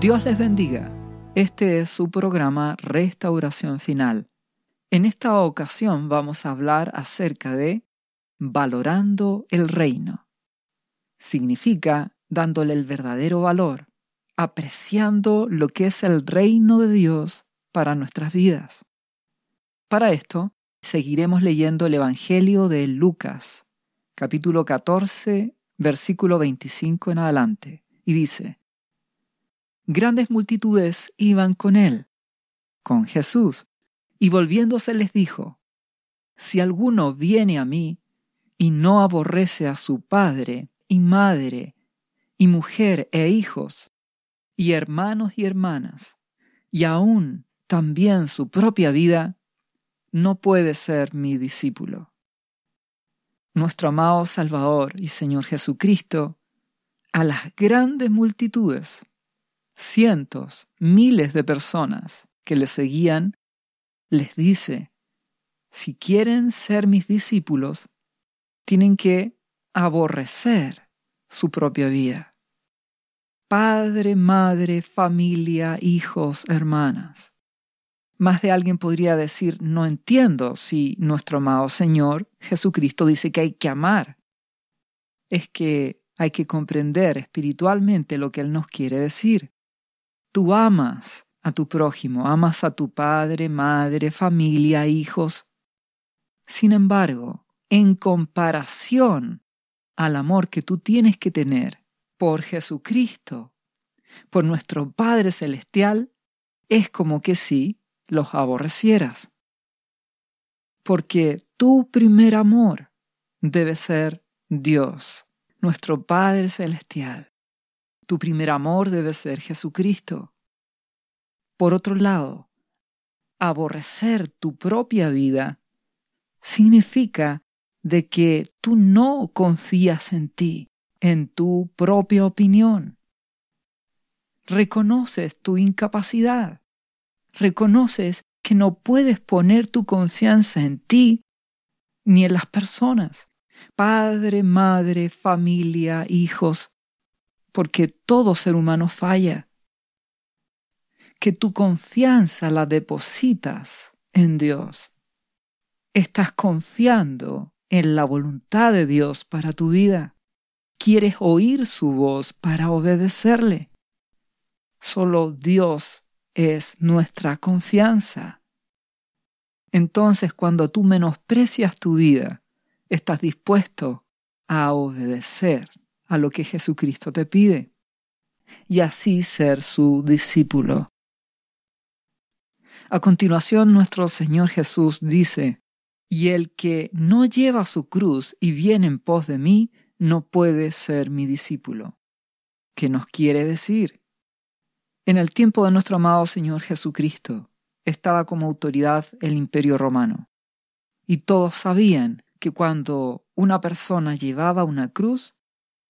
Dios les bendiga. Este es su programa Restauración Final. En esta ocasión vamos a hablar acerca de valorando el reino. Significa dándole el verdadero valor, apreciando lo que es el reino de Dios para nuestras vidas. Para esto, seguiremos leyendo el Evangelio de Lucas, capítulo 14, versículo 25 en adelante, y dice, Grandes multitudes iban con él, con Jesús, y volviéndose les dijo, Si alguno viene a mí y no aborrece a su padre y madre y mujer e hijos, y hermanos y hermanas, y aún también su propia vida, no puede ser mi discípulo. Nuestro amado Salvador y Señor Jesucristo, a las grandes multitudes, cientos, miles de personas que le seguían, les dice, si quieren ser mis discípulos, tienen que aborrecer su propia vida. Padre, madre, familia, hijos, hermanas. Más de alguien podría decir, no entiendo si nuestro amado Señor Jesucristo dice que hay que amar. Es que hay que comprender espiritualmente lo que Él nos quiere decir. Tú amas a tu prójimo, amas a tu padre, madre, familia, hijos. Sin embargo, en comparación al amor que tú tienes que tener por Jesucristo, por nuestro Padre Celestial, es como que si los aborrecieras. Porque tu primer amor debe ser Dios, nuestro Padre Celestial. Tu primer amor debe ser Jesucristo. Por otro lado, aborrecer tu propia vida significa de que tú no confías en ti, en tu propia opinión. Reconoces tu incapacidad. Reconoces que no puedes poner tu confianza en ti ni en las personas, padre, madre, familia, hijos, porque todo ser humano falla. Que tu confianza la depositas en Dios. Estás confiando en la voluntad de Dios para tu vida quieres oír su voz para obedecerle. Solo Dios es nuestra confianza. Entonces cuando tú menosprecias tu vida, estás dispuesto a obedecer a lo que Jesucristo te pide y así ser su discípulo. A continuación nuestro Señor Jesús dice, y el que no lleva su cruz y viene en pos de mí, no puede ser mi discípulo. ¿Qué nos quiere decir? En el tiempo de nuestro amado Señor Jesucristo estaba como autoridad el imperio romano. Y todos sabían que cuando una persona llevaba una cruz,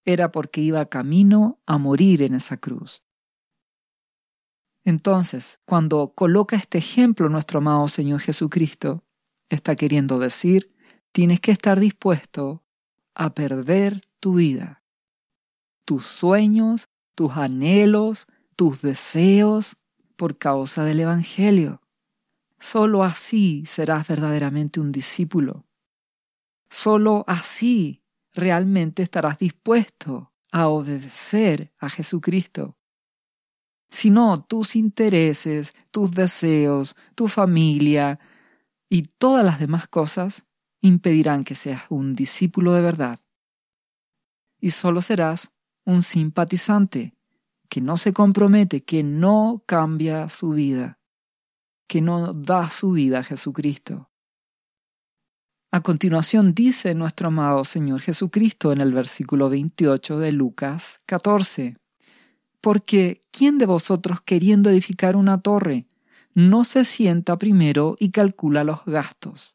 era porque iba camino a morir en esa cruz. Entonces, cuando coloca este ejemplo nuestro amado Señor Jesucristo, está queriendo decir, tienes que estar dispuesto a perder tu vida, tus sueños, tus anhelos, tus deseos por causa del Evangelio. Solo así serás verdaderamente un discípulo. Solo así realmente estarás dispuesto a obedecer a Jesucristo. Si no, tus intereses, tus deseos, tu familia y todas las demás cosas impedirán que seas un discípulo de verdad. Y solo serás un simpatizante que no se compromete, que no cambia su vida, que no da su vida a Jesucristo. A continuación dice nuestro amado Señor Jesucristo en el versículo 28 de Lucas 14, porque ¿quién de vosotros queriendo edificar una torre no se sienta primero y calcula los gastos?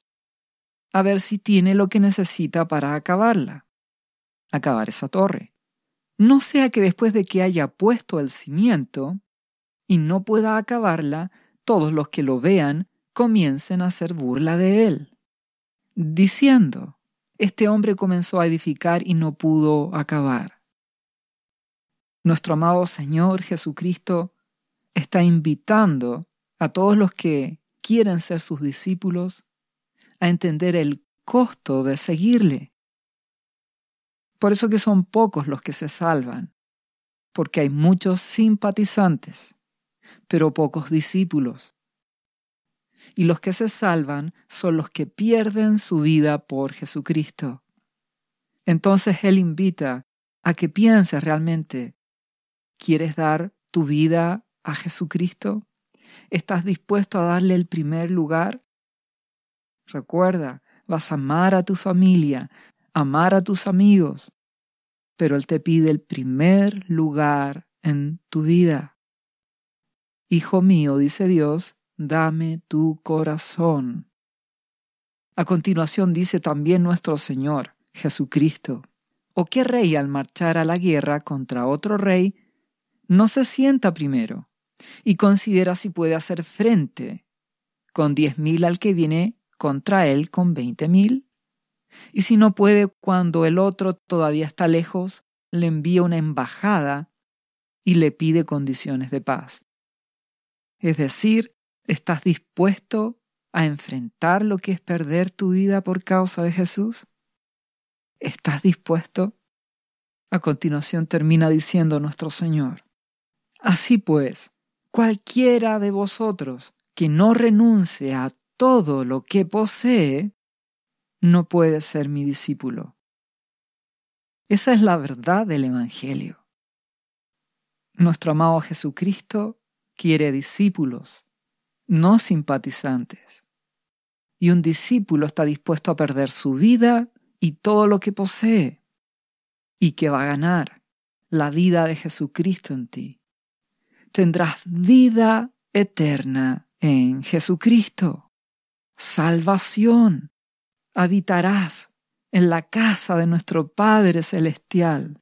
a ver si tiene lo que necesita para acabarla, acabar esa torre. No sea que después de que haya puesto el cimiento y no pueda acabarla, todos los que lo vean comiencen a hacer burla de él, diciendo, este hombre comenzó a edificar y no pudo acabar. Nuestro amado Señor Jesucristo está invitando a todos los que quieren ser sus discípulos a entender el costo de seguirle. Por eso que son pocos los que se salvan, porque hay muchos simpatizantes, pero pocos discípulos. Y los que se salvan son los que pierden su vida por Jesucristo. Entonces Él invita a que pienses realmente, ¿quieres dar tu vida a Jesucristo? ¿Estás dispuesto a darle el primer lugar? Recuerda, vas a amar a tu familia, amar a tus amigos, pero Él te pide el primer lugar en tu vida. Hijo mío, dice Dios, dame tu corazón. A continuación dice también nuestro Señor, Jesucristo, ¿o qué rey al marchar a la guerra contra otro rey no se sienta primero y considera si puede hacer frente con diez mil al que viene contra él con veinte mil? Y si no puede cuando el otro todavía está lejos, le envía una embajada y le pide condiciones de paz. Es decir, ¿estás dispuesto a enfrentar lo que es perder tu vida por causa de Jesús? ¿Estás dispuesto? A continuación termina diciendo nuestro Señor, Así pues, cualquiera de vosotros que no renuncie a todo lo que posee, no puede ser mi discípulo. Esa es la verdad del Evangelio. Nuestro amado Jesucristo quiere discípulos, no simpatizantes. Y un discípulo está dispuesto a perder su vida y todo lo que posee, y que va a ganar la vida de Jesucristo en ti tendrás vida eterna en Jesucristo. Salvación. Habitarás en la casa de nuestro Padre Celestial.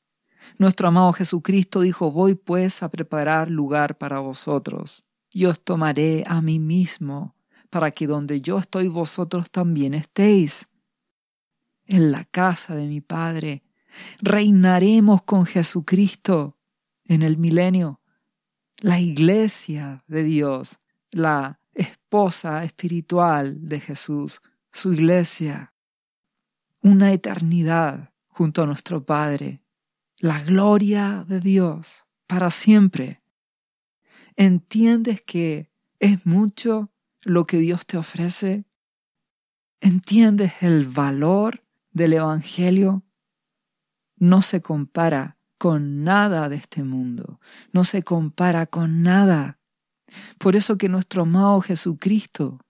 Nuestro amado Jesucristo dijo, voy pues a preparar lugar para vosotros, y os tomaré a mí mismo, para que donde yo estoy vosotros también estéis. En la casa de mi Padre reinaremos con Jesucristo en el milenio la iglesia de Dios, la esposa espiritual de Jesús, su iglesia, una eternidad junto a nuestro Padre, la gloria de Dios para siempre. ¿Entiendes que es mucho lo que Dios te ofrece? ¿Entiendes el valor del Evangelio? No se compara con nada de este mundo, no se compara con nada. Por eso que nuestro amado Jesucristo,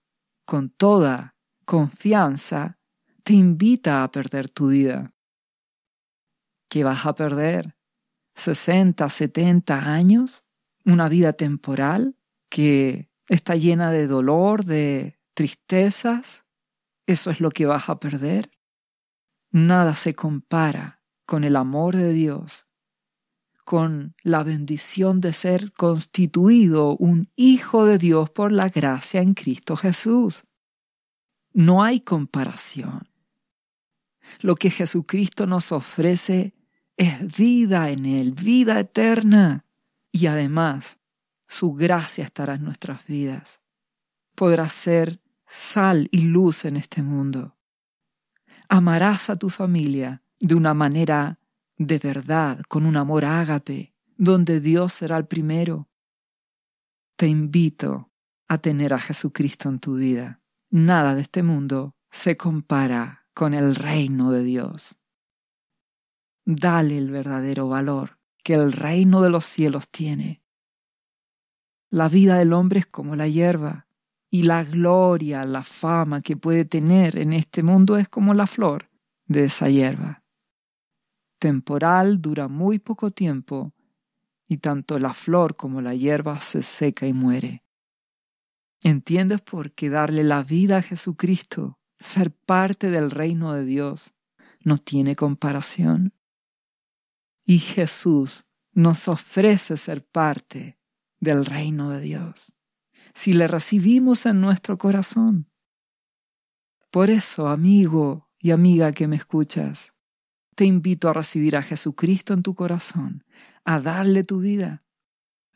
con toda confianza, te invita a perder tu vida. ¿Qué vas a perder? ¿60, 70 años? ¿Una vida temporal que está llena de dolor, de tristezas? ¿Eso es lo que vas a perder? Nada se compara con el amor de Dios con la bendición de ser constituido un hijo de Dios por la gracia en Cristo Jesús. No hay comparación. Lo que Jesucristo nos ofrece es vida en Él, vida eterna. Y además, su gracia estará en nuestras vidas. Podrás ser sal y luz en este mundo. Amarás a tu familia de una manera de verdad, con un amor ágape, donde Dios será el primero. Te invito a tener a Jesucristo en tu vida. Nada de este mundo se compara con el reino de Dios. Dale el verdadero valor que el reino de los cielos tiene. La vida del hombre es como la hierba, y la gloria, la fama que puede tener en este mundo es como la flor de esa hierba temporal dura muy poco tiempo y tanto la flor como la hierba se seca y muere. ¿Entiendes por qué darle la vida a Jesucristo, ser parte del reino de Dios, no tiene comparación? Y Jesús nos ofrece ser parte del reino de Dios, si le recibimos en nuestro corazón. Por eso, amigo y amiga que me escuchas, te invito a recibir a Jesucristo en tu corazón, a darle tu vida.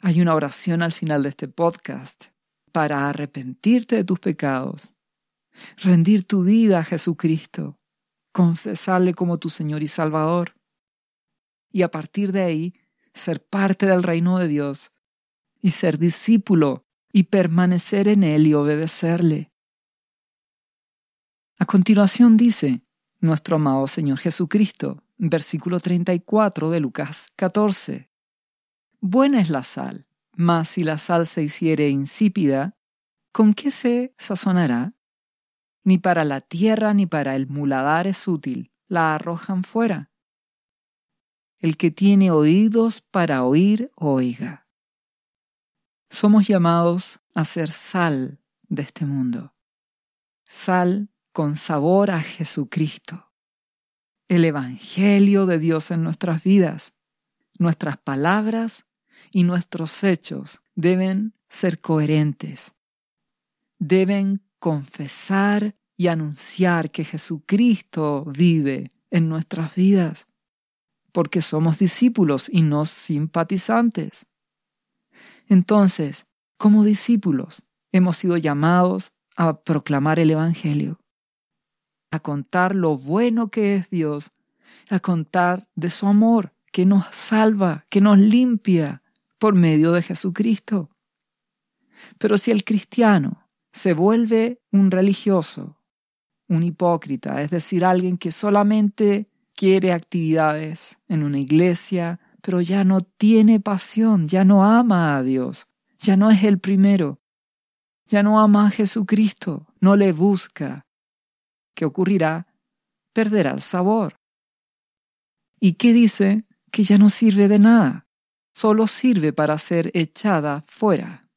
Hay una oración al final de este podcast para arrepentirte de tus pecados, rendir tu vida a Jesucristo, confesarle como tu Señor y Salvador, y a partir de ahí ser parte del reino de Dios y ser discípulo y permanecer en Él y obedecerle. A continuación dice nuestro amado Señor Jesucristo, versículo 34 de Lucas 14. Buena es la sal, mas si la sal se hiciere insípida, ¿con qué se sazonará? Ni para la tierra ni para el muladar es útil, la arrojan fuera. El que tiene oídos para oír, oiga. Somos llamados a ser sal de este mundo, sal con sabor a Jesucristo, el Evangelio de Dios en nuestras vidas. Nuestras palabras y nuestros hechos deben ser coherentes, deben confesar y anunciar que Jesucristo vive en nuestras vidas, porque somos discípulos y no simpatizantes. Entonces, como discípulos, hemos sido llamados a proclamar el Evangelio, a contar lo bueno que es Dios, a contar de su amor que nos salva, que nos limpia por medio de Jesucristo. Pero si el cristiano se vuelve un religioso, un hipócrita, es decir, alguien que solamente quiere actividades en una iglesia, pero ya no tiene pasión, ya no ama a Dios, ya no es el primero, ya no ama a Jesucristo, no le busca. ¿Qué ocurrirá? Perderá el sabor. ¿Y qué dice? Que ya no sirve de nada, solo sirve para ser echada fuera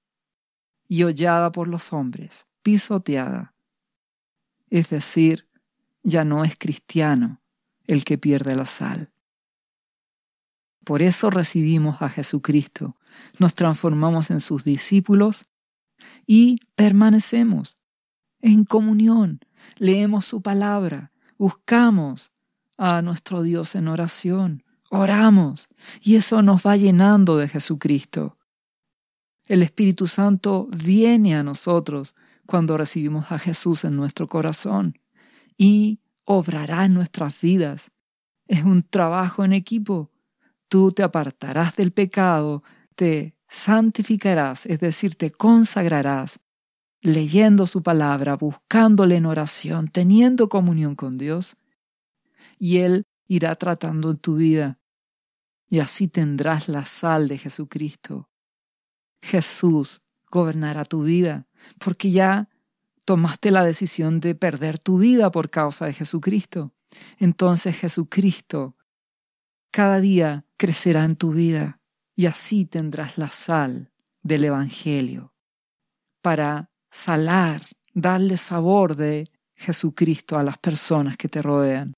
y hollada por los hombres, pisoteada. Es decir, ya no es cristiano el que pierde la sal. Por eso recibimos a Jesucristo, nos transformamos en sus discípulos y permanecemos en comunión, leemos su palabra, buscamos a nuestro Dios en oración, oramos y eso nos va llenando de Jesucristo. El Espíritu Santo viene a nosotros cuando recibimos a Jesús en nuestro corazón y obrará en nuestras vidas. Es un trabajo en equipo tú te apartarás del pecado, te santificarás, es decir, te consagrarás, leyendo su palabra, buscándole en oración, teniendo comunión con Dios, y Él irá tratando en tu vida, y así tendrás la sal de Jesucristo. Jesús gobernará tu vida, porque ya tomaste la decisión de perder tu vida por causa de Jesucristo. Entonces Jesucristo cada día crecerá en tu vida y así tendrás la sal del Evangelio para salar, darle sabor de Jesucristo a las personas que te rodean.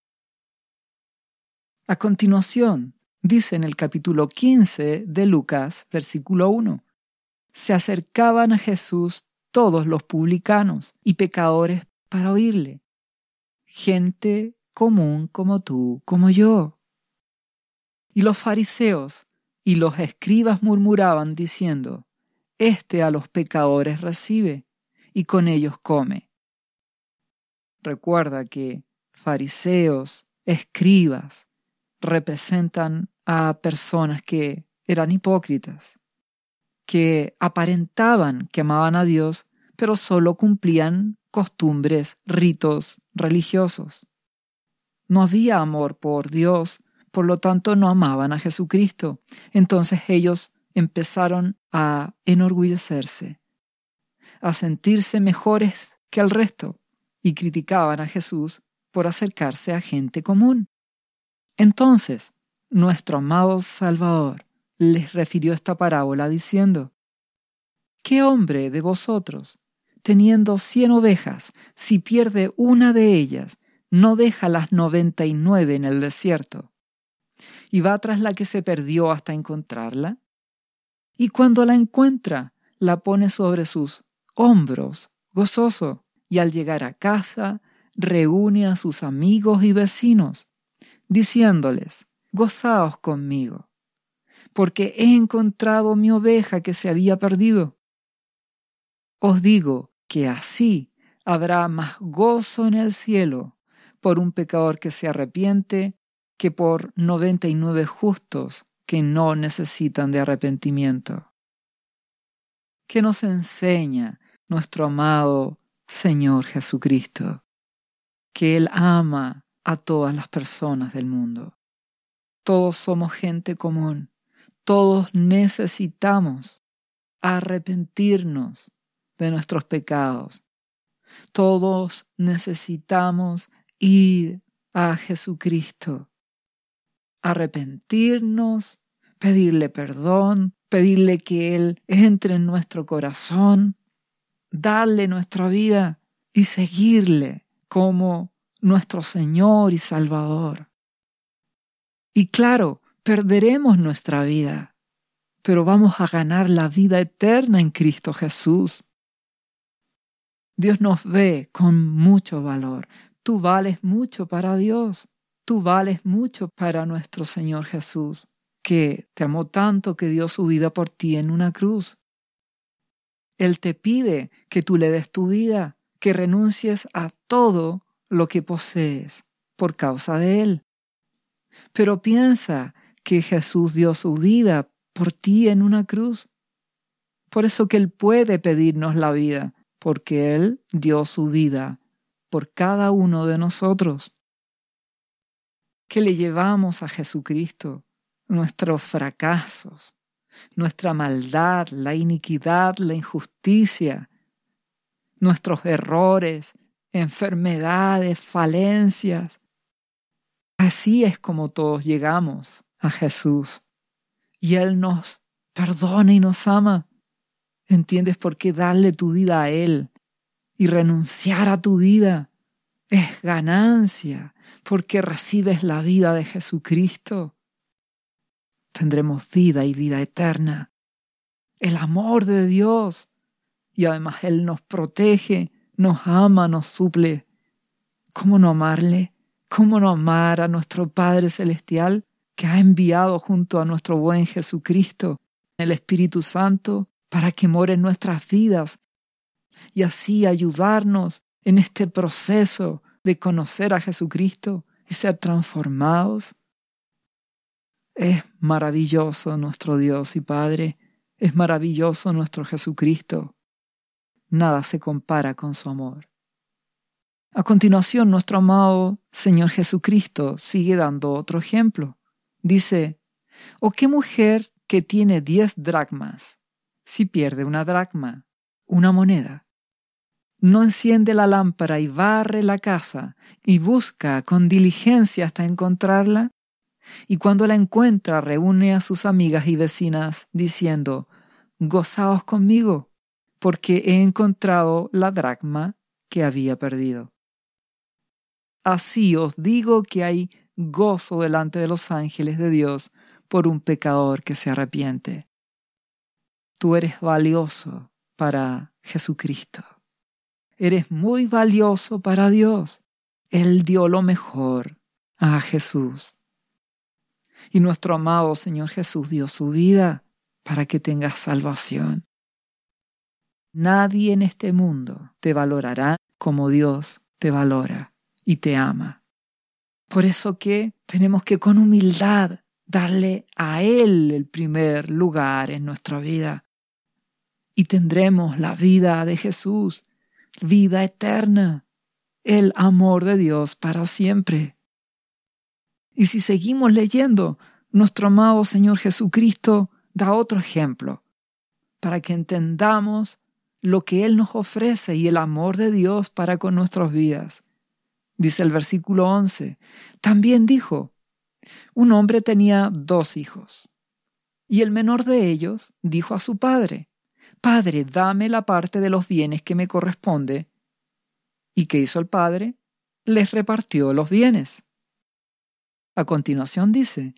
A continuación, dice en el capítulo 15 de Lucas, versículo 1, se acercaban a Jesús todos los publicanos y pecadores para oírle, gente común como tú, como yo. Y los fariseos y los escribas murmuraban diciendo, Este a los pecadores recibe y con ellos come. Recuerda que fariseos, escribas, representan a personas que eran hipócritas, que aparentaban que amaban a Dios, pero solo cumplían costumbres, ritos religiosos. No había amor por Dios por lo tanto no amaban a Jesucristo. Entonces ellos empezaron a enorgullecerse, a sentirse mejores que el resto y criticaban a Jesús por acercarse a gente común. Entonces, nuestro amado Salvador les refirió esta parábola diciendo, ¿Qué hombre de vosotros, teniendo cien ovejas, si pierde una de ellas, no deja las noventa y nueve en el desierto y va tras la que se perdió hasta encontrarla. Y cuando la encuentra, la pone sobre sus hombros, gozoso, y al llegar a casa, reúne a sus amigos y vecinos, diciéndoles, gozaos conmigo, porque he encontrado mi oveja que se había perdido. Os digo que así habrá más gozo en el cielo por un pecador que se arrepiente que por noventa y nueve justos que no necesitan de arrepentimiento. ¿Qué nos enseña nuestro amado Señor Jesucristo? Que Él ama a todas las personas del mundo. Todos somos gente común. Todos necesitamos arrepentirnos de nuestros pecados. Todos necesitamos ir a Jesucristo, arrepentirnos, pedirle perdón, pedirle que Él entre en nuestro corazón, darle nuestra vida y seguirle como nuestro Señor y Salvador. Y claro, perderemos nuestra vida, pero vamos a ganar la vida eterna en Cristo Jesús. Dios nos ve con mucho valor. Tú vales mucho para Dios. Tú vales mucho para nuestro Señor Jesús, que te amó tanto que dio su vida por ti en una cruz. Él te pide que tú le des tu vida, que renuncies a todo lo que posees por causa de Él. Pero piensa que Jesús dio su vida por ti en una cruz. Por eso que Él puede pedirnos la vida, porque Él dio su vida por cada uno de nosotros. Que le llevamos a Jesucristo nuestros fracasos, nuestra maldad, la iniquidad, la injusticia, nuestros errores, enfermedades, falencias. Así es como todos llegamos a Jesús. Y Él nos perdona y nos ama. ¿Entiendes por qué darle tu vida a Él y renunciar a tu vida es ganancia? Porque recibes la vida de Jesucristo. Tendremos vida y vida eterna. El amor de Dios. Y además Él nos protege nos ama, nos suple. ¿Cómo no amarle? ¿Cómo no amar a nuestro Padre Celestial que ha enviado junto a nuestro buen Jesucristo, el Espíritu Santo, para que more en nuestras vidas y así ayudarnos en este proceso de conocer a Jesucristo y ser transformados? Es maravilloso nuestro Dios y Padre, es maravilloso nuestro Jesucristo nada se compara con su amor. A continuación, nuestro amado Señor Jesucristo sigue dando otro ejemplo. Dice, ¿o qué mujer que tiene diez dracmas, si pierde una dracma, una moneda? No enciende la lámpara y barre la casa y busca con diligencia hasta encontrarla? Y cuando la encuentra reúne a sus amigas y vecinas diciendo, Gozaos conmigo, porque he encontrado la dracma que había perdido. Así os digo que hay gozo delante de los ángeles de Dios por un pecador que se arrepiente. Tú eres valioso para Jesucristo. Eres muy valioso para Dios. Él dio lo mejor a Jesús. Y nuestro amado Señor Jesús dio su vida para que tengas salvación. Nadie en este mundo te valorará como Dios te valora y te ama. Por eso que tenemos que con humildad darle a Él el primer lugar en nuestra vida. Y tendremos la vida de Jesús, vida eterna, el amor de Dios para siempre. Y si seguimos leyendo, nuestro amado Señor Jesucristo da otro ejemplo para que entendamos lo que Él nos ofrece y el amor de Dios para con nuestras vidas. Dice el versículo 11, también dijo, un hombre tenía dos hijos, y el menor de ellos dijo a su padre, Padre, dame la parte de los bienes que me corresponde. ¿Y qué hizo el padre? Les repartió los bienes. A continuación dice,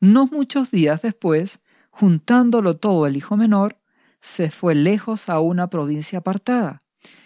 no muchos días después, juntándolo todo el hijo menor, se fue lejos a una provincia apartada,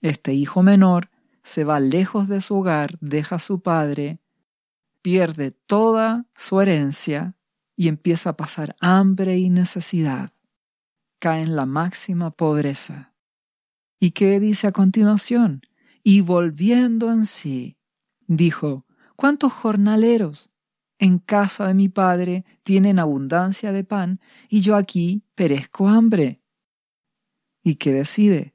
Este hijo menor se va lejos de su hogar, deja a su padre, pierde toda su herencia y empieza a pasar hambre y necesidad. Cae en la máxima pobreza. ¿Y qué dice a continuación? Y volviendo en sí, dijo, ¿cuántos jornaleros en casa de mi padre tienen abundancia de pan y yo aquí perezco hambre? ¿Y qué decide?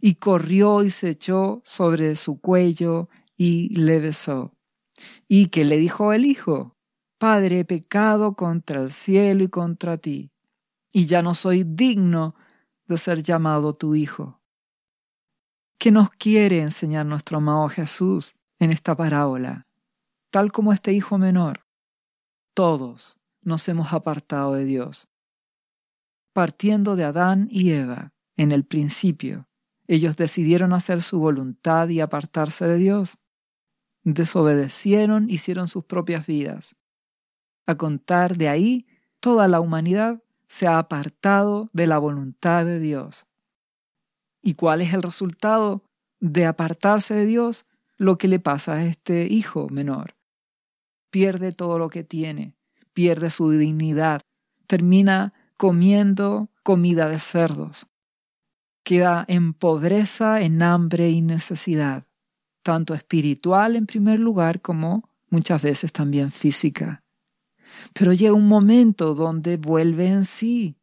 Y corrió y se echó sobre su cuello y le besó. ¿Y qué le dijo el hijo? Padre, he pecado contra el cielo y contra ti, y ya no soy digno de ser llamado tu Hijo. ¿Qué nos quiere enseñar nuestro amado Jesús en esta parábola? Tal como este hijo menor, todos nos hemos apartado de Dios. Partiendo de Adán y Eva, en el principio, ellos decidieron hacer su voluntad y apartarse de Dios. Desobedecieron, hicieron sus propias vidas. A contar de ahí, toda la humanidad se ha apartado de la voluntad de Dios. ¿Y cuál es el resultado de apartarse de Dios? Lo que le pasa a este hijo menor. Pierde todo lo que tiene, pierde su dignidad, termina comiendo comida de cerdos. Queda en pobreza, en hambre y necesidad, tanto espiritual en primer lugar como muchas veces también física. Pero llega un momento donde vuelve en sí.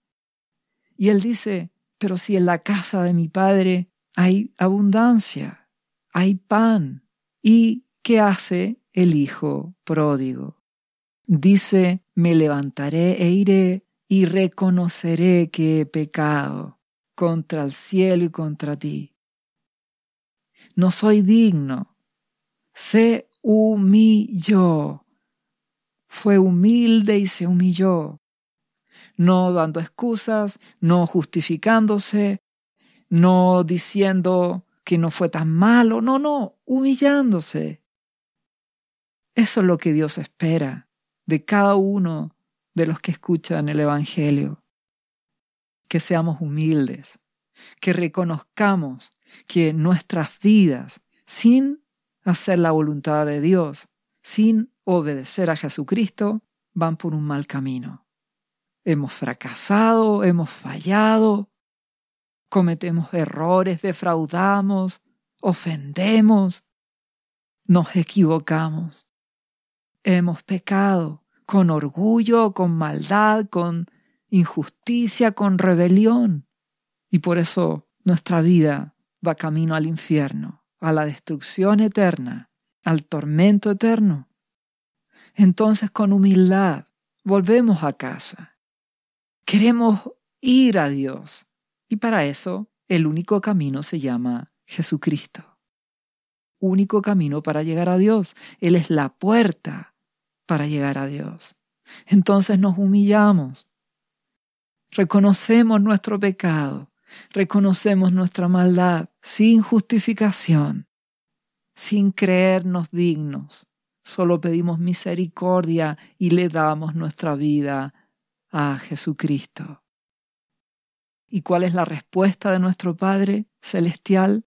Y él dice, pero si en la casa de mi padre hay abundancia, hay pan. ¿Y qué hace el hijo pródigo? Dice, me levantaré e iré y reconoceré que he pecado contra el cielo y contra ti. No soy digno. Se humilló fue humilde y se humilló, no dando excusas, no justificándose, no diciendo que no fue tan malo, no, no, humillándose. Eso es lo que Dios espera de cada uno de los que escuchan el Evangelio. Que seamos humildes, que reconozcamos que nuestras vidas, sin hacer la voluntad de Dios, sin obedecer a Jesucristo, van por un mal camino. Hemos fracasado, hemos fallado, cometemos errores, defraudamos, ofendemos, nos equivocamos. Hemos pecado con orgullo, con maldad, con injusticia, con rebelión. Y por eso nuestra vida va camino al infierno, a la destrucción eterna, al tormento eterno. Entonces con humildad volvemos a casa. Queremos ir a Dios. Y para eso el único camino se llama Jesucristo. Único camino para llegar a Dios. Él es la puerta para llegar a Dios. Entonces nos humillamos. Reconocemos nuestro pecado. Reconocemos nuestra maldad sin justificación, sin creernos dignos solo pedimos misericordia y le damos nuestra vida a Jesucristo. ¿Y cuál es la respuesta de nuestro Padre Celestial?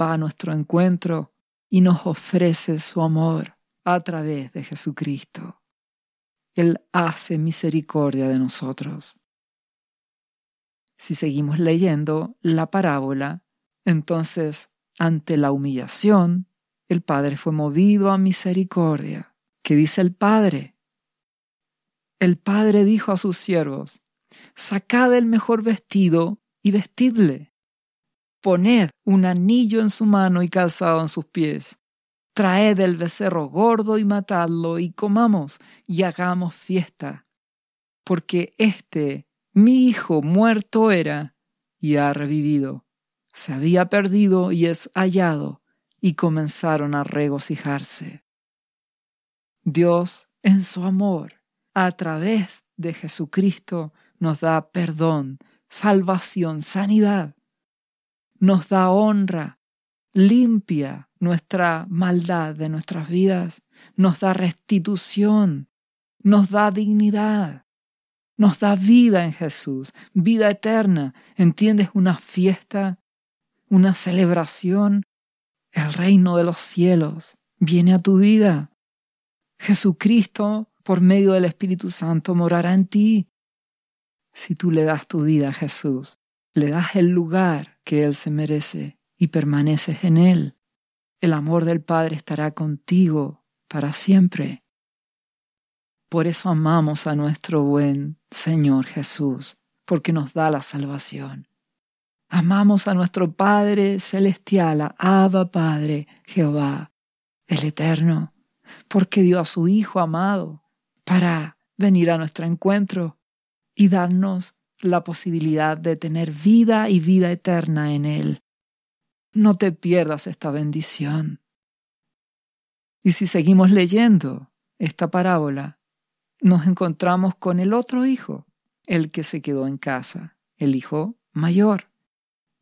Va a nuestro encuentro y nos ofrece su amor a través de Jesucristo. Él hace misericordia de nosotros. Si seguimos leyendo la parábola, entonces, ante la humillación, el Padre fue movido a misericordia. ¿Qué dice el Padre? el padre dijo a sus siervos, Sacad el mejor vestido y vestidle. Poned un anillo en su mano y calzado en sus pies. Traed el becerro gordo y matadlo y comamos y hagamos fiesta. Porque este, mi hijo muerto era y ha revivido. Se había perdido y es hallado y comenzaron a regocijarse. Dios, en su amor, a través de Jesucristo, nos da perdón, salvación, sanidad. Nos da honra, limpia nuestra maldad de nuestras vidas, nos da restitución, nos da dignidad, nos da vida en Jesús, vida eterna. ¿Entiendes? Una fiesta, una celebración. El reino de los cielos viene a tu vida. Jesucristo, por medio del Espíritu Santo, morará en ti. Si tú le das tu vida a Jesús, le das el lugar que Él se merece y permaneces en Él, el amor del Padre estará contigo para siempre. Por eso amamos a nuestro buen Señor Jesús, porque nos da la salvación. Amamos a nuestro Padre Celestial, a Abba Padre, Jehová, el Eterno, porque dio a su Hijo amado para venir a nuestro encuentro y darnos la posibilidad de tener vida y vida eterna en Él. No te pierdas esta bendición. Y si seguimos leyendo esta parábola, nos encontramos con el otro hijo, el que se quedó en casa, el hijo mayor.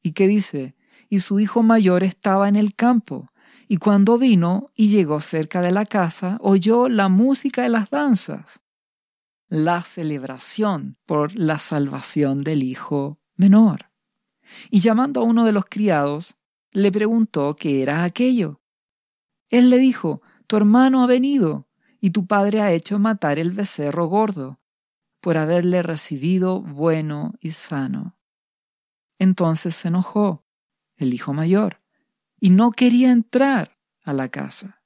¿Y qué dice? Y su hijo mayor estaba en el campo, y cuando vino y llegó cerca de la casa, oyó la música de las danzas, la celebración por la salvación del hijo menor. Y llamando a uno de los criados, le preguntó qué era aquello. Él le dijo, Tu hermano ha venido, y tu padre ha hecho matar el becerro gordo, por haberle recibido bueno y sano. Entonces se enojó el hijo mayor, y no quería entrar a la casa.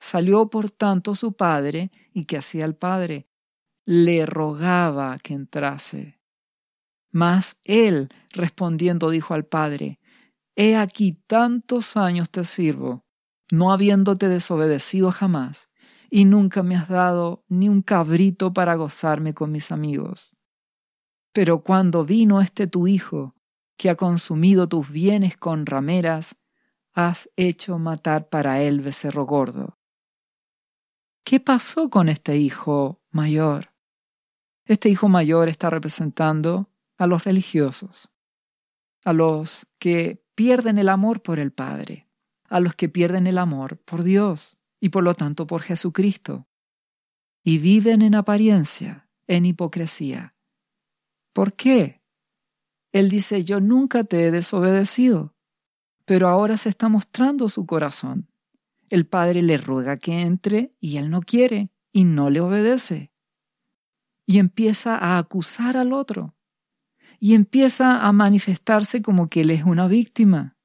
Salió por tanto su padre, y ¿qué hacía el padre? Le rogaba que entrase. Mas él, respondiendo, dijo al padre, He aquí tantos años te sirvo, no habiéndote desobedecido jamás, y nunca me has dado ni un cabrito para gozarme con mis amigos. Pero cuando vino este tu hijo, que ha consumido tus bienes con rameras, has hecho matar para él becerro gordo. ¿Qué pasó con este hijo mayor? Este hijo mayor está representando a los religiosos, a los que pierden el amor por el Padre, a los que pierden el amor por Dios y por lo tanto por Jesucristo, y viven en apariencia, en hipocresía. ¿Por qué? Él dice, yo nunca te he desobedecido, pero ahora se está mostrando su corazón. El Padre le ruega que entre y él no quiere y no le obedece. Y empieza a acusar al otro y empieza a manifestarse como que él es una víctima.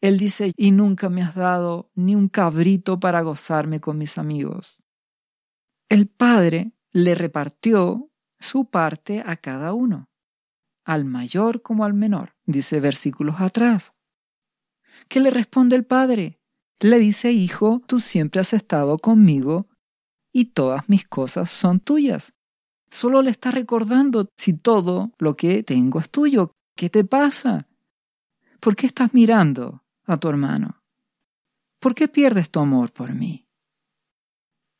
Él dice, y nunca me has dado ni un cabrito para gozarme con mis amigos. El padre le repartió su parte a cada uno, al mayor como al menor, dice versículos atrás. ¿Qué le responde el padre? Le dice, hijo, tú siempre has estado conmigo y todas mis cosas son tuyas. Solo le está recordando si todo lo que tengo es tuyo. ¿Qué te pasa? ¿Por qué estás mirando a tu hermano? ¿Por qué pierdes tu amor por mí?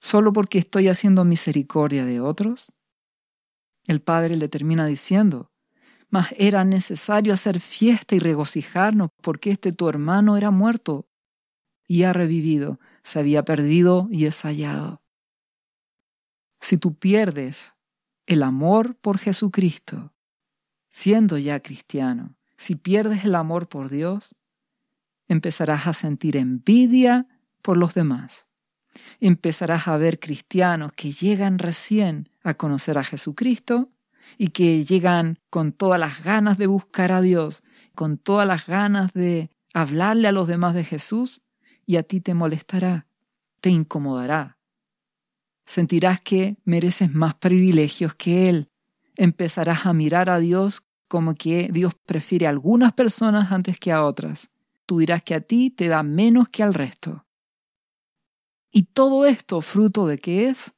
¿Solo porque estoy haciendo misericordia de otros? El padre le termina diciendo, mas era necesario hacer fiesta y regocijarnos porque este tu hermano era muerto y ha revivido, se había perdido y es hallado. Si tú pierdes el amor por Jesucristo, siendo ya cristiano, si pierdes el amor por Dios, empezarás a sentir envidia por los demás. Empezarás a ver cristianos que llegan recién a conocer a Jesucristo y que llegan con todas las ganas de buscar a Dios, con todas las ganas de hablarle a los demás de Jesús y a ti te molestará, te incomodará. sentirás que mereces más privilegios que Él. Empezarás a mirar a Dios como que Dios prefiere a algunas personas antes que a otras. Tú dirás que a ti te da menos que al resto. Y todo esto fruto de qué es?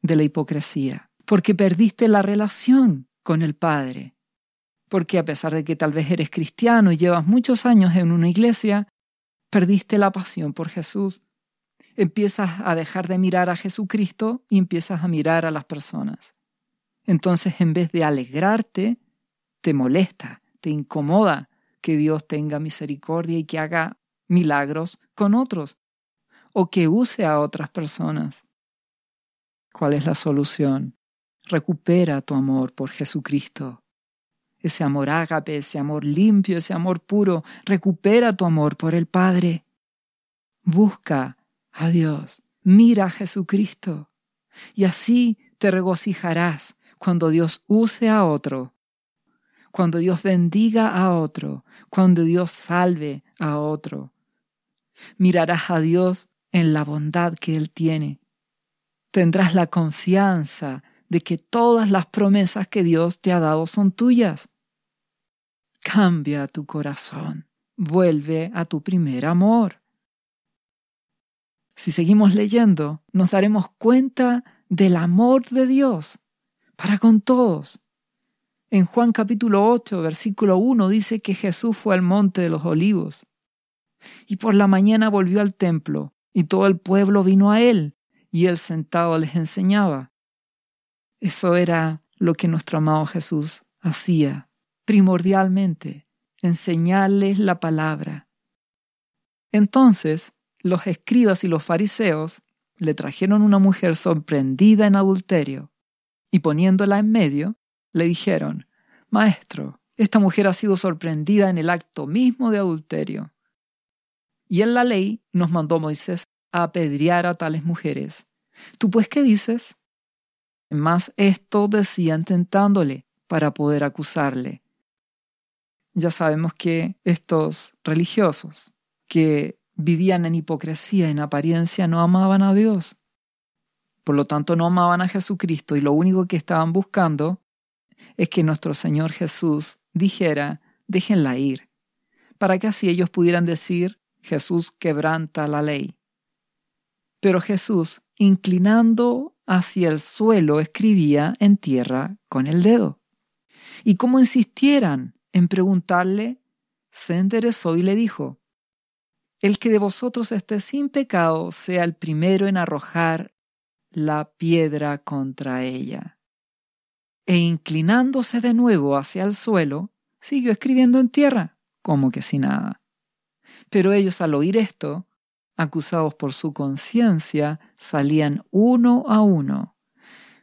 De la hipocresía, porque perdiste la relación con el Padre. Porque a pesar de que tal vez eres cristiano y llevas muchos años en una iglesia, perdiste la pasión por Jesús. Empiezas a dejar de mirar a Jesucristo y empiezas a mirar a las personas. Entonces, en vez de alegrarte, te molesta, te incomoda que Dios tenga misericordia y que haga milagros con otros o que use a otras personas. ¿Cuál es la solución? Recupera tu amor por Jesucristo. Ese amor ágape, ese amor limpio, ese amor puro. Recupera tu amor por el Padre. Busca a Dios. Mira a Jesucristo. Y así te regocijarás cuando Dios use a otro, cuando Dios bendiga a otro, cuando Dios salve a otro. Mirarás a Dios en la bondad que Él tiene. Tendrás la confianza de que todas las promesas que Dios te ha dado son tuyas. Cambia tu corazón, vuelve a tu primer amor. Si seguimos leyendo, nos daremos cuenta del amor de Dios para con todos. En Juan capítulo 8, versículo 1 dice que Jesús fue al monte de los olivos y por la mañana volvió al templo y todo el pueblo vino a él y él sentado les enseñaba. Eso era lo que nuestro amado Jesús hacía primordialmente, enseñarles la palabra. Entonces los escribas y los fariseos le trajeron una mujer sorprendida en adulterio y poniéndola en medio, le dijeron, Maestro, esta mujer ha sido sorprendida en el acto mismo de adulterio. Y en la ley nos mandó Moisés a apedrear a tales mujeres. ¿Tú pues qué dices? Más esto decían tentándole para poder acusarle. Ya sabemos que estos religiosos que vivían en hipocresía, en apariencia, no amaban a Dios. Por lo tanto, no amaban a Jesucristo y lo único que estaban buscando es que nuestro Señor Jesús dijera, déjenla ir, para que así ellos pudieran decir, Jesús quebranta la ley. Pero Jesús, inclinando hacia el suelo, escribía en tierra con el dedo. Y como insistieran en preguntarle, se enderezó y le dijo, El que de vosotros esté sin pecado sea el primero en arrojar la piedra contra ella. E inclinándose de nuevo hacia el suelo, siguió escribiendo en tierra, como que sin nada. Pero ellos al oír esto, acusados por su conciencia, salían uno a uno,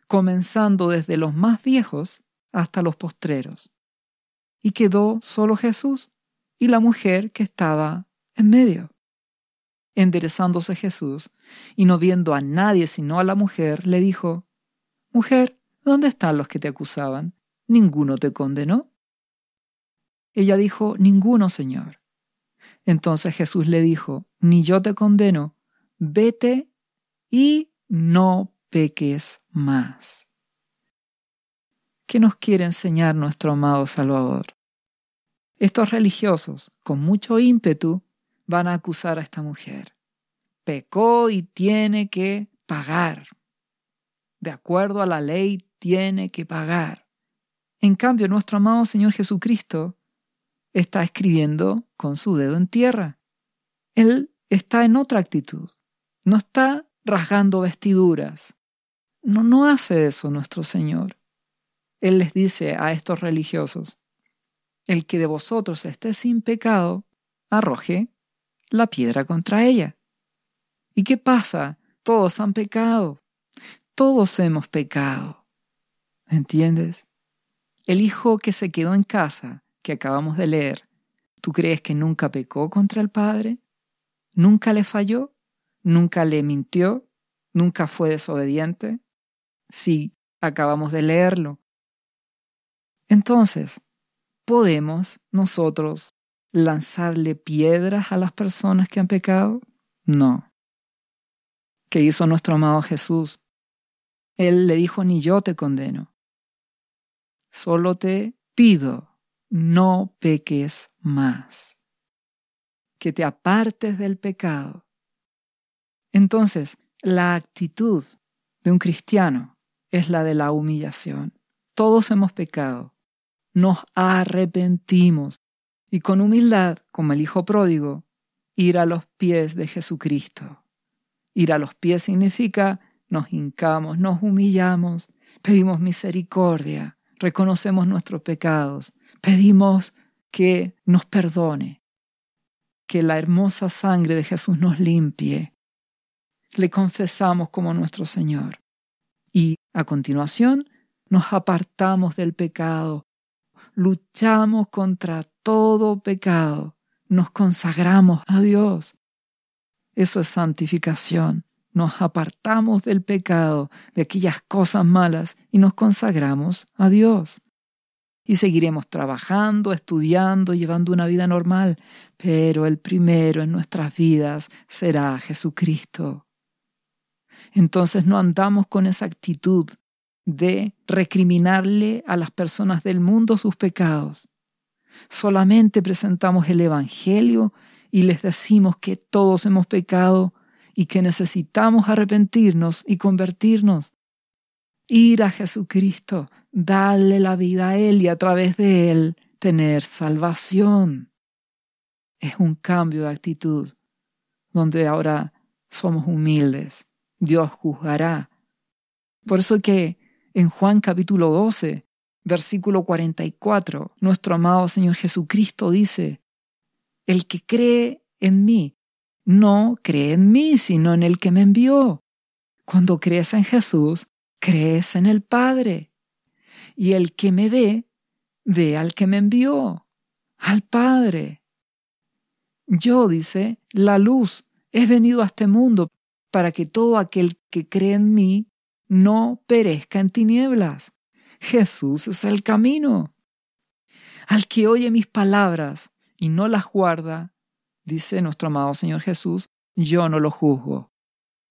comenzando desde los más viejos hasta los postreros. Y quedó solo Jesús y la mujer que estaba en medio. Enderezándose Jesús y no viendo a nadie sino a la mujer, le dijo, Mujer, ¿dónde están los que te acusaban? ¿Ninguno te condenó? Ella dijo, Ninguno, Señor. Entonces Jesús le dijo, ni yo te condeno, vete y no peques más. ¿Qué nos quiere enseñar nuestro amado Salvador? Estos religiosos, con mucho ímpetu, van a acusar a esta mujer. Pecó y tiene que pagar. De acuerdo a la ley, tiene que pagar. En cambio, nuestro amado Señor Jesucristo está escribiendo con su dedo en tierra. Él está en otra actitud. No está rasgando vestiduras. No, no hace eso nuestro Señor. Él les dice a estos religiosos, el que de vosotros esté sin pecado, arroje la piedra contra ella. ¿Y qué pasa? Todos han pecado. Todos hemos pecado. ¿Entiendes? El hijo que se quedó en casa que acabamos de leer, ¿tú crees que nunca pecó contra el Padre? ¿Nunca le falló? ¿Nunca le mintió? ¿Nunca fue desobediente? Sí, acabamos de leerlo. Entonces, ¿podemos nosotros lanzarle piedras a las personas que han pecado? No. ¿Qué hizo nuestro amado Jesús? Él le dijo, ni yo te condeno. Solo te pido, no peques más. Que te apartes del pecado. Entonces, la actitud de un cristiano es la de la humillación. Todos hemos pecado. Nos arrepentimos y con humildad, como el Hijo pródigo, ir a los pies de Jesucristo. Ir a los pies significa nos hincamos, nos humillamos, pedimos misericordia, reconocemos nuestros pecados, pedimos que nos perdone, que la hermosa sangre de Jesús nos limpie. Le confesamos como nuestro Señor. Y a continuación nos apartamos del pecado, luchamos contra todo pecado, nos consagramos a Dios. Eso es santificación. Nos apartamos del pecado, de aquellas cosas malas y nos consagramos a Dios. Y seguiremos trabajando, estudiando, llevando una vida normal, pero el primero en nuestras vidas será Jesucristo. Entonces no andamos con esa actitud de recriminarle a las personas del mundo sus pecados. Solamente presentamos el Evangelio y les decimos que todos hemos pecado y que necesitamos arrepentirnos y convertirnos. Ir a Jesucristo, darle la vida a Él y a través de Él tener salvación. Es un cambio de actitud, donde ahora somos humildes. Dios juzgará. Por eso que en Juan capítulo 12, versículo 44, nuestro amado Señor Jesucristo dice, El que cree en mí, no cree en mí, sino en el que me envió. Cuando crees en Jesús, crees en el Padre. Y el que me ve, ve al que me envió, al Padre. Yo, dice, la luz, he venido a este mundo para que todo aquel que cree en mí no perezca en tinieblas. Jesús es el camino. Al que oye mis palabras y no las guarda, dice nuestro amado Señor Jesús, yo no lo juzgo,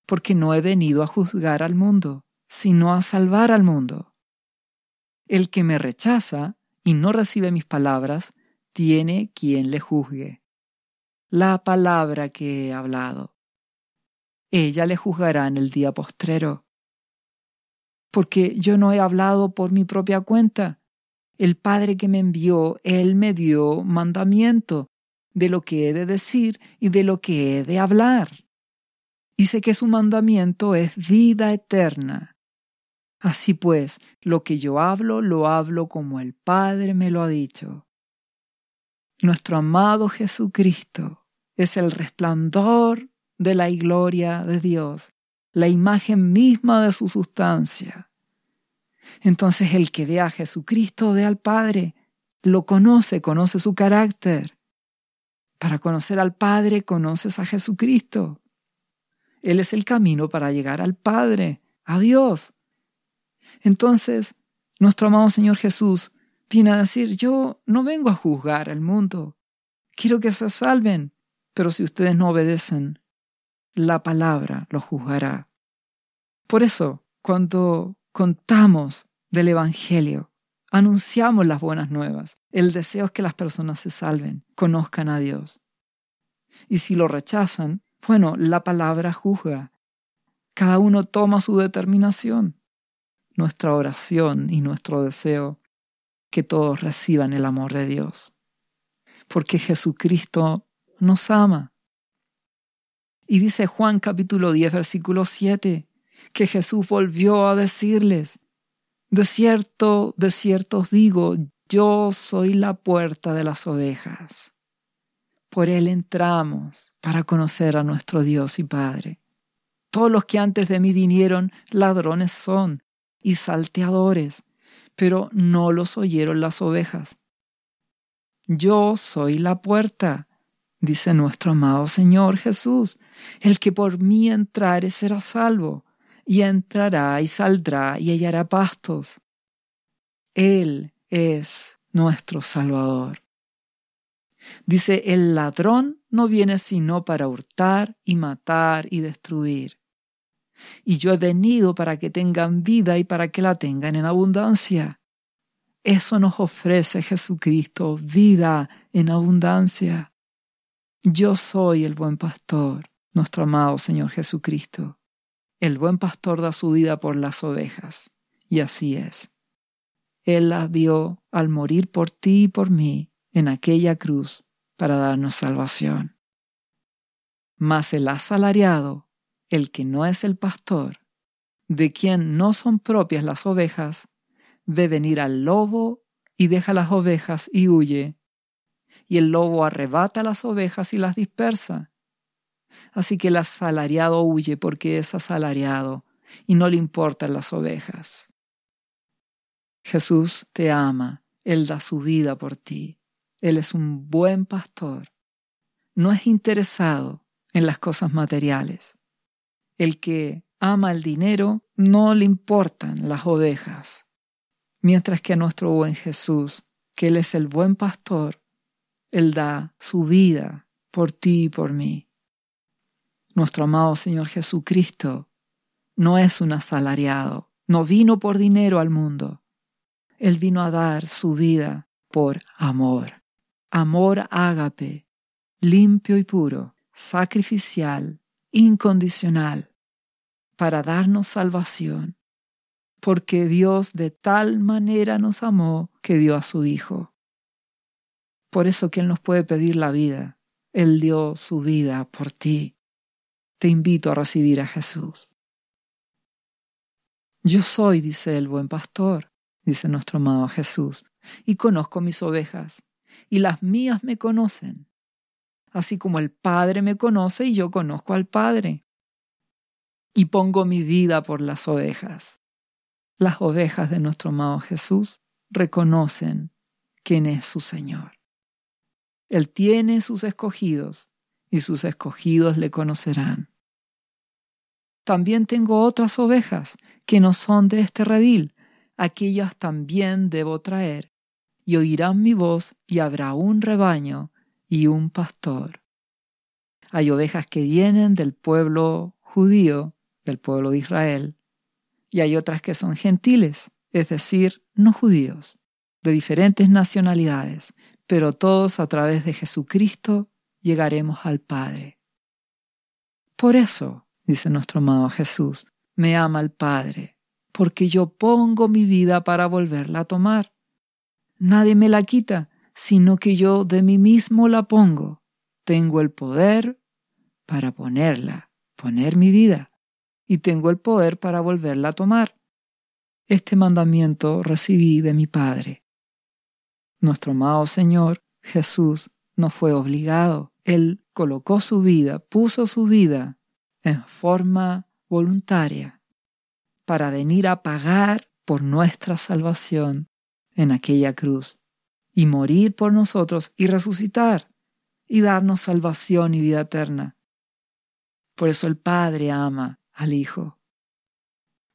porque no he venido a juzgar al mundo, sino a salvar al mundo. El que me rechaza y no recibe mis palabras, tiene quien le juzgue. La palabra que he hablado. Ella le juzgará en el día postrero porque yo no he hablado por mi propia cuenta. El Padre que me envió, Él me dio mandamiento de lo que he de decir y de lo que he de hablar. Y sé que su mandamiento es vida eterna. Así pues, lo que yo hablo, lo hablo como el Padre me lo ha dicho. Nuestro amado Jesucristo es el resplandor de la gloria de Dios la imagen misma de su sustancia. Entonces el que ve a Jesucristo ve al Padre, lo conoce, conoce su carácter. Para conocer al Padre conoces a Jesucristo. Él es el camino para llegar al Padre, a Dios. Entonces, nuestro amado Señor Jesús viene a decir, yo no vengo a juzgar al mundo, quiero que se salven, pero si ustedes no obedecen, la palabra lo juzgará. Por eso, cuando contamos del Evangelio, anunciamos las buenas nuevas. El deseo es que las personas se salven, conozcan a Dios. Y si lo rechazan, bueno, la palabra juzga. Cada uno toma su determinación. Nuestra oración y nuestro deseo que todos reciban el amor de Dios. Porque Jesucristo nos ama. Y dice Juan capítulo 10, versículo 7, que Jesús volvió a decirles, de cierto, de cierto os digo, yo soy la puerta de las ovejas. Por él entramos para conocer a nuestro Dios y Padre. Todos los que antes de mí vinieron ladrones son y salteadores, pero no los oyeron las ovejas. Yo soy la puerta dice nuestro amado Señor Jesús, el que por mí entrare será salvo, y entrará y saldrá y hallará pastos. Él es nuestro Salvador. Dice, el ladrón no viene sino para hurtar y matar y destruir. Y yo he venido para que tengan vida y para que la tengan en abundancia. Eso nos ofrece Jesucristo, vida en abundancia. Yo soy el buen pastor, nuestro amado Señor Jesucristo. El buen pastor da su vida por las ovejas. Y así es. Él la dio al morir por ti y por mí en aquella cruz para darnos salvación. Mas el asalariado, el que no es el pastor, de quien no son propias las ovejas, ve venir al lobo y deja las ovejas y huye. Y el lobo arrebata las ovejas y las dispersa. Así que el asalariado huye porque es asalariado y no le importan las ovejas. Jesús te ama, Él da su vida por ti. Él es un buen pastor. No es interesado en las cosas materiales. El que ama el dinero no le importan las ovejas mientras que a nuestro buen Jesús, que Él es el buen pastor, Él da su vida por ti y por mí. Nuestro amado Señor Jesucristo no es un asalariado, no vino por dinero al mundo. Él vino a dar su vida por amor. Amor ágape, limpio y puro, sacrificial, incondicional, para darnos salvación porque Dios de tal manera nos amó que dio a su Hijo. Por eso que Él nos puede pedir la vida. Él dio su vida por ti. Te invito a recibir a Jesús. Yo soy, dice el buen pastor, dice nuestro amado Jesús, y conozco mis ovejas, y las mías me conocen, así como el Padre me conoce y yo conozco al Padre. Y pongo mi vida por las ovejas. Las ovejas de nuestro amado Jesús reconocen quién es su Señor. Él tiene sus escogidos y sus escogidos le conocerán. También tengo otras ovejas que no son de este redil, aquellas también debo traer, y oirán mi voz y habrá un rebaño y un pastor. Hay ovejas que vienen del pueblo judío, del pueblo de Israel, y hay otras que son gentiles, es decir, no judíos, de diferentes nacionalidades, pero todos a través de Jesucristo llegaremos al Padre. Por eso, dice nuestro amado Jesús, me ama el Padre, porque yo pongo mi vida para volverla a tomar. Nadie me la quita, sino que yo de mí mismo la pongo. Tengo el poder para ponerla, poner mi vida y tengo el poder para volverla a tomar. Este mandamiento recibí de mi Padre. Nuestro amado Señor Jesús no fue obligado. Él colocó su vida, puso su vida en forma voluntaria para venir a pagar por nuestra salvación en aquella cruz y morir por nosotros y resucitar y darnos salvación y vida eterna. Por eso el Padre ama al Hijo.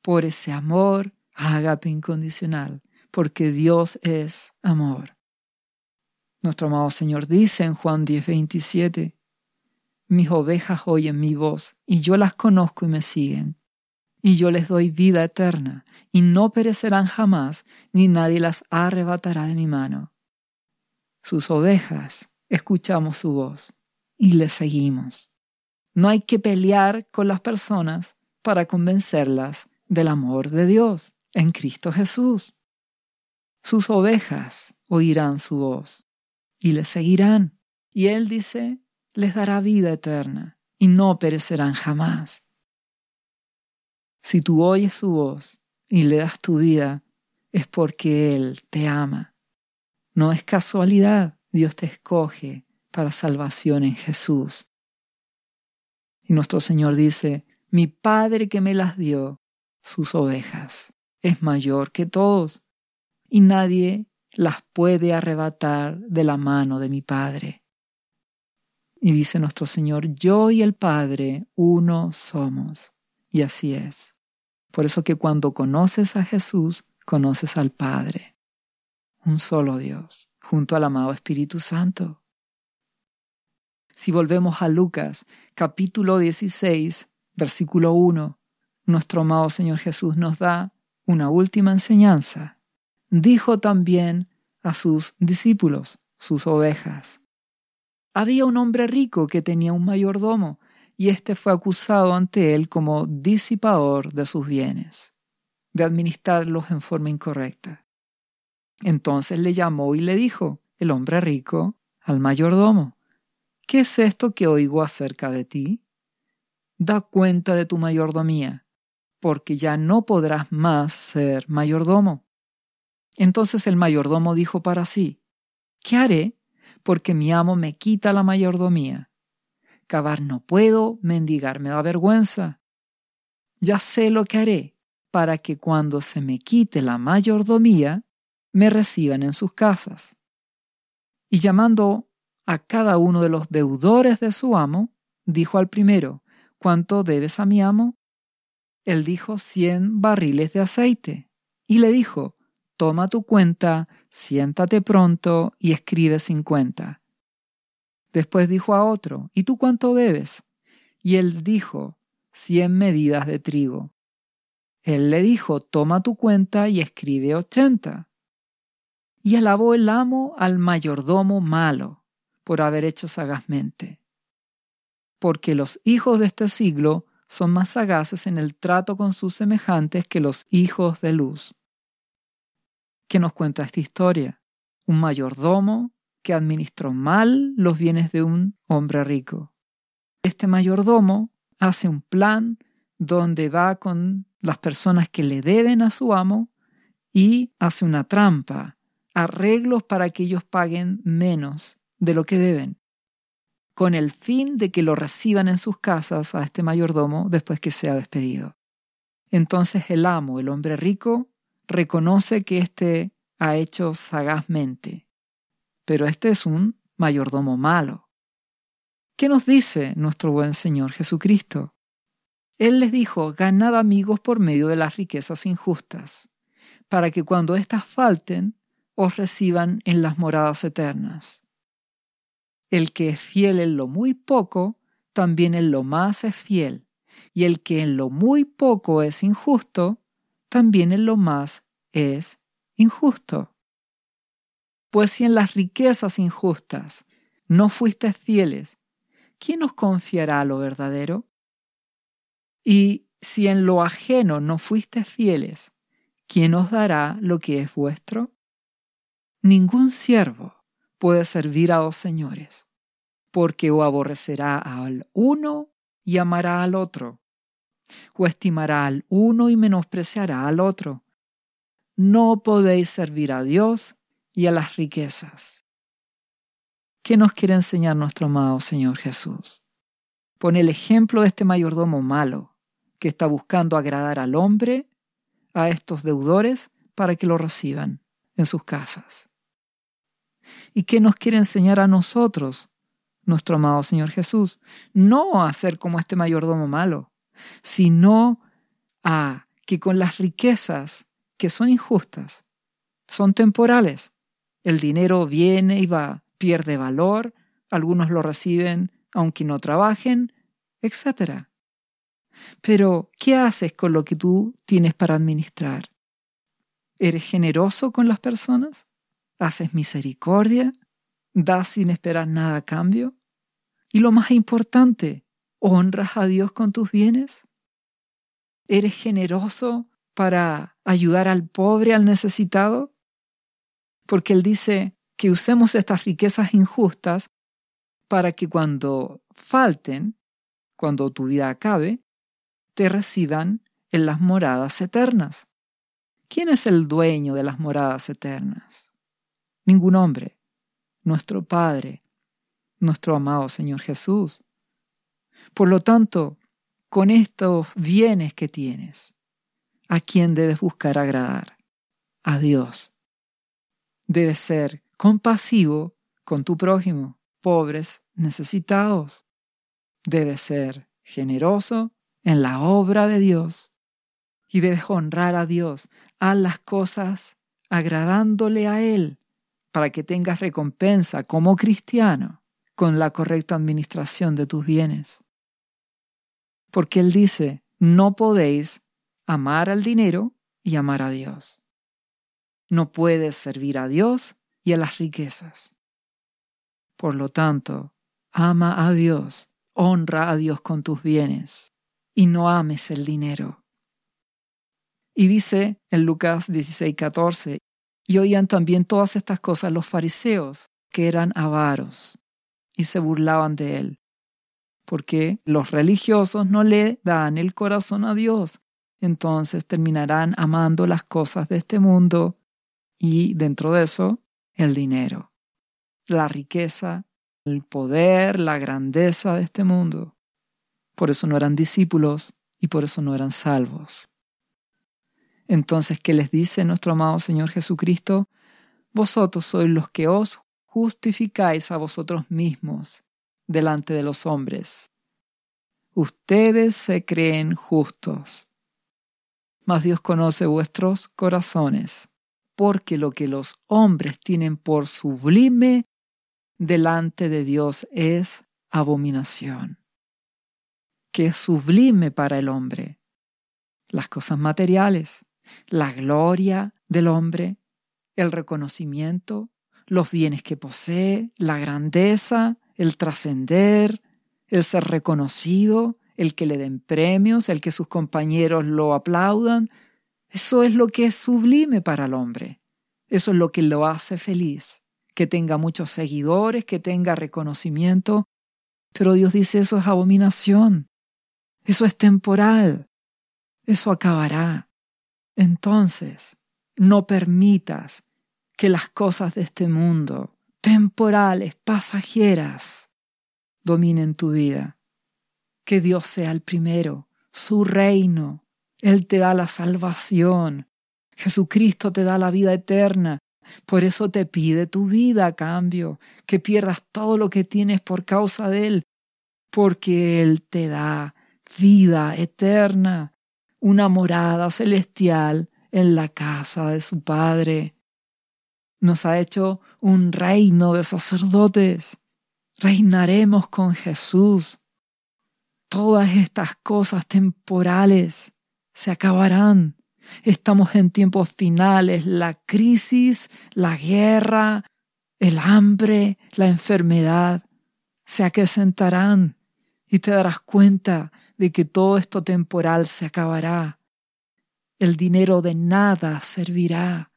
Por ese amor, ágape incondicional, porque Dios es amor. Nuestro amado Señor dice en Juan 10, 27, Mis ovejas oyen mi voz, y yo las conozco y me siguen, y yo les doy vida eterna, y no perecerán jamás, ni nadie las arrebatará de mi mano. Sus ovejas escuchamos su voz y le seguimos. No hay que pelear con las personas para convencerlas del amor de Dios en Cristo Jesús. Sus ovejas oirán su voz y le seguirán. Y Él dice, les dará vida eterna y no perecerán jamás. Si tú oyes su voz y le das tu vida, es porque Él te ama. No es casualidad, Dios te escoge para salvación en Jesús. Y nuestro Señor dice, mi Padre que me las dio, sus ovejas, es mayor que todos, y nadie las puede arrebatar de la mano de mi Padre. Y dice nuestro Señor, yo y el Padre uno somos. Y así es. Por eso que cuando conoces a Jesús, conoces al Padre. Un solo Dios, junto al amado Espíritu Santo. Si volvemos a Lucas capítulo 16, versículo 1, nuestro amado Señor Jesús nos da una última enseñanza. Dijo también a sus discípulos, sus ovejas. Había un hombre rico que tenía un mayordomo, y éste fue acusado ante él como disipador de sus bienes, de administrarlos en forma incorrecta. Entonces le llamó y le dijo, el hombre rico, al mayordomo, ¿qué es esto que oigo acerca de ti? Da cuenta de tu mayordomía, porque ya no podrás más ser mayordomo. Entonces el mayordomo dijo para sí, ¿qué haré? Porque mi amo me quita la mayordomía. Cavar no puedo, mendigar me da vergüenza. Ya sé lo que haré para que cuando se me quite la mayordomía, me reciban en sus casas. Y llamando a cada uno de los deudores de su amo, dijo al primero, ¿cuánto debes a mi amo? Él dijo cien barriles de aceite. Y le dijo, toma tu cuenta, siéntate pronto y escribe cincuenta. Después dijo a otro, ¿y tú cuánto debes? Y él dijo, cien medidas de trigo. Él le dijo, toma tu cuenta y escribe ochenta. Y alabó el amo al mayordomo malo por haber hecho sagazmente. Porque los hijos de este siglo son más sagaces en el trato con sus semejantes que los hijos de luz. ¿Qué nos cuenta esta historia? Un mayordomo que administró mal los bienes de un hombre rico. Este mayordomo hace un plan donde va con las personas que le deben a su amo y hace una trampa, arreglos para que ellos paguen menos de lo que deben con el fin de que lo reciban en sus casas a este mayordomo después que sea despedido. Entonces el amo, el hombre rico, reconoce que éste ha hecho sagazmente, pero este es un mayordomo malo. ¿Qué nos dice nuestro buen Señor Jesucristo? Él les dijo, ganad amigos por medio de las riquezas injustas, para que cuando éstas falten, os reciban en las moradas eternas. El que es fiel en lo muy poco, también en lo más es fiel. Y el que en lo muy poco es injusto, también en lo más es injusto. Pues si en las riquezas injustas no fuiste fieles, ¿quién os confiará lo verdadero? Y si en lo ajeno no fuiste fieles, ¿quién os dará lo que es vuestro? Ningún siervo puede servir a dos señores, porque o aborrecerá al uno y amará al otro, o estimará al uno y menospreciará al otro. No podéis servir a Dios y a las riquezas. ¿Qué nos quiere enseñar nuestro amado Señor Jesús? Pone el ejemplo de este mayordomo malo que está buscando agradar al hombre, a estos deudores, para que lo reciban en sus casas. ¿Y qué nos quiere enseñar a nosotros, nuestro amado Señor Jesús? No a ser como este mayordomo malo, sino a que con las riquezas que son injustas, son temporales, el dinero viene y va, pierde valor, algunos lo reciben aunque no trabajen, etc. Pero, ¿qué haces con lo que tú tienes para administrar? ¿Eres generoso con las personas? haces misericordia, das sin esperar nada a cambio. Y lo más importante, honras a Dios con tus bienes. ¿Eres generoso para ayudar al pobre, al necesitado? Porque Él dice que usemos estas riquezas injustas para que cuando falten, cuando tu vida acabe, te residan en las moradas eternas. ¿Quién es el dueño de las moradas eternas? ningún hombre, nuestro Padre, nuestro amado Señor Jesús. Por lo tanto, con estos bienes que tienes, ¿a quién debes buscar agradar? A Dios. Debes ser compasivo con tu prójimo, pobres, necesitados. Debes ser generoso en la obra de Dios y debes honrar a Dios. a las cosas agradándole a Él para que tengas recompensa como cristiano con la correcta administración de tus bienes. Porque Él dice, no podéis amar al dinero y amar a Dios. No puedes servir a Dios y a las riquezas. Por lo tanto, ama a Dios, honra a Dios con tus bienes y no ames el dinero. Y dice en Lucas 16, 14, y oían también todas estas cosas los fariseos, que eran avaros, y se burlaban de él, porque los religiosos no le dan el corazón a Dios, entonces terminarán amando las cosas de este mundo y dentro de eso el dinero, la riqueza, el poder, la grandeza de este mundo. Por eso no eran discípulos y por eso no eran salvos. Entonces, ¿qué les dice nuestro amado Señor Jesucristo? Vosotros sois los que os justificáis a vosotros mismos delante de los hombres. Ustedes se creen justos, mas Dios conoce vuestros corazones, porque lo que los hombres tienen por sublime delante de Dios es abominación. ¿Qué es sublime para el hombre? Las cosas materiales, la gloria del hombre, el reconocimiento, los bienes que posee, la grandeza, el trascender, el ser reconocido, el que le den premios, el que sus compañeros lo aplaudan. Eso es lo que es sublime para el hombre. Eso es lo que lo hace feliz, que tenga muchos seguidores, que tenga reconocimiento. Pero Dios dice eso es abominación. Eso es temporal. Eso acabará. Entonces, no permitas que las cosas de este mundo, temporales, pasajeras, dominen tu vida. Que Dios sea el primero, su reino. Él te da la salvación. Jesucristo te da la vida eterna. Por eso te pide tu vida a cambio, que pierdas todo lo que tienes por causa de Él, porque Él te da vida eterna, una morada celestial en la casa de su Padre. Nos ha hecho un reino de sacerdotes. Reinaremos con Jesús. Todas estas cosas temporales se acabarán. Estamos en tiempos finales. La crisis, la guerra, el hambre, la enfermedad se acrecentarán y te darás cuenta de que todo esto temporal se acabará. El dinero de nada servirá.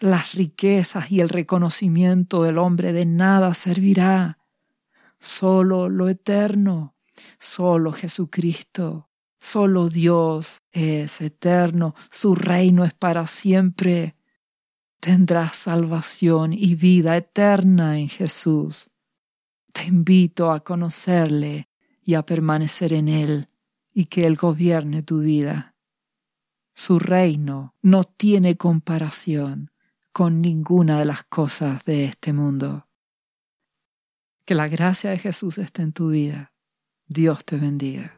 Las riquezas y el reconocimiento del hombre de nada servirá. Solo lo eterno, solo Jesucristo, solo Dios es eterno, su reino es para siempre. Tendrás salvación y vida eterna en Jesús. Te invito a conocerle y a permanecer en él y que Él gobierne tu vida. Su reino no tiene comparación con ninguna de las cosas de este mundo. Que la gracia de Jesús esté en tu vida. Dios te bendiga.